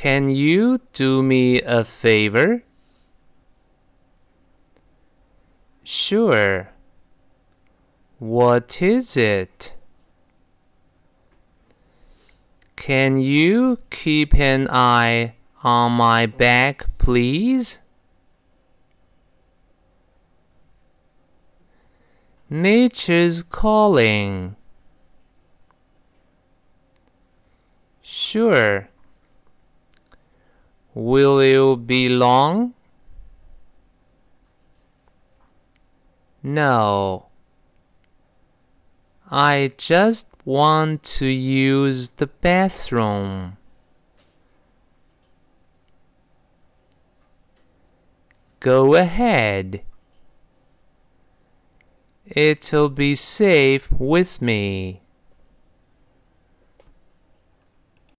Can you do me a favor? Sure. What is it? Can you keep an eye on my back, please? Nature's calling. Sure. Will you be long? No. I just want to use the bathroom. Go ahead. It'll be safe with me.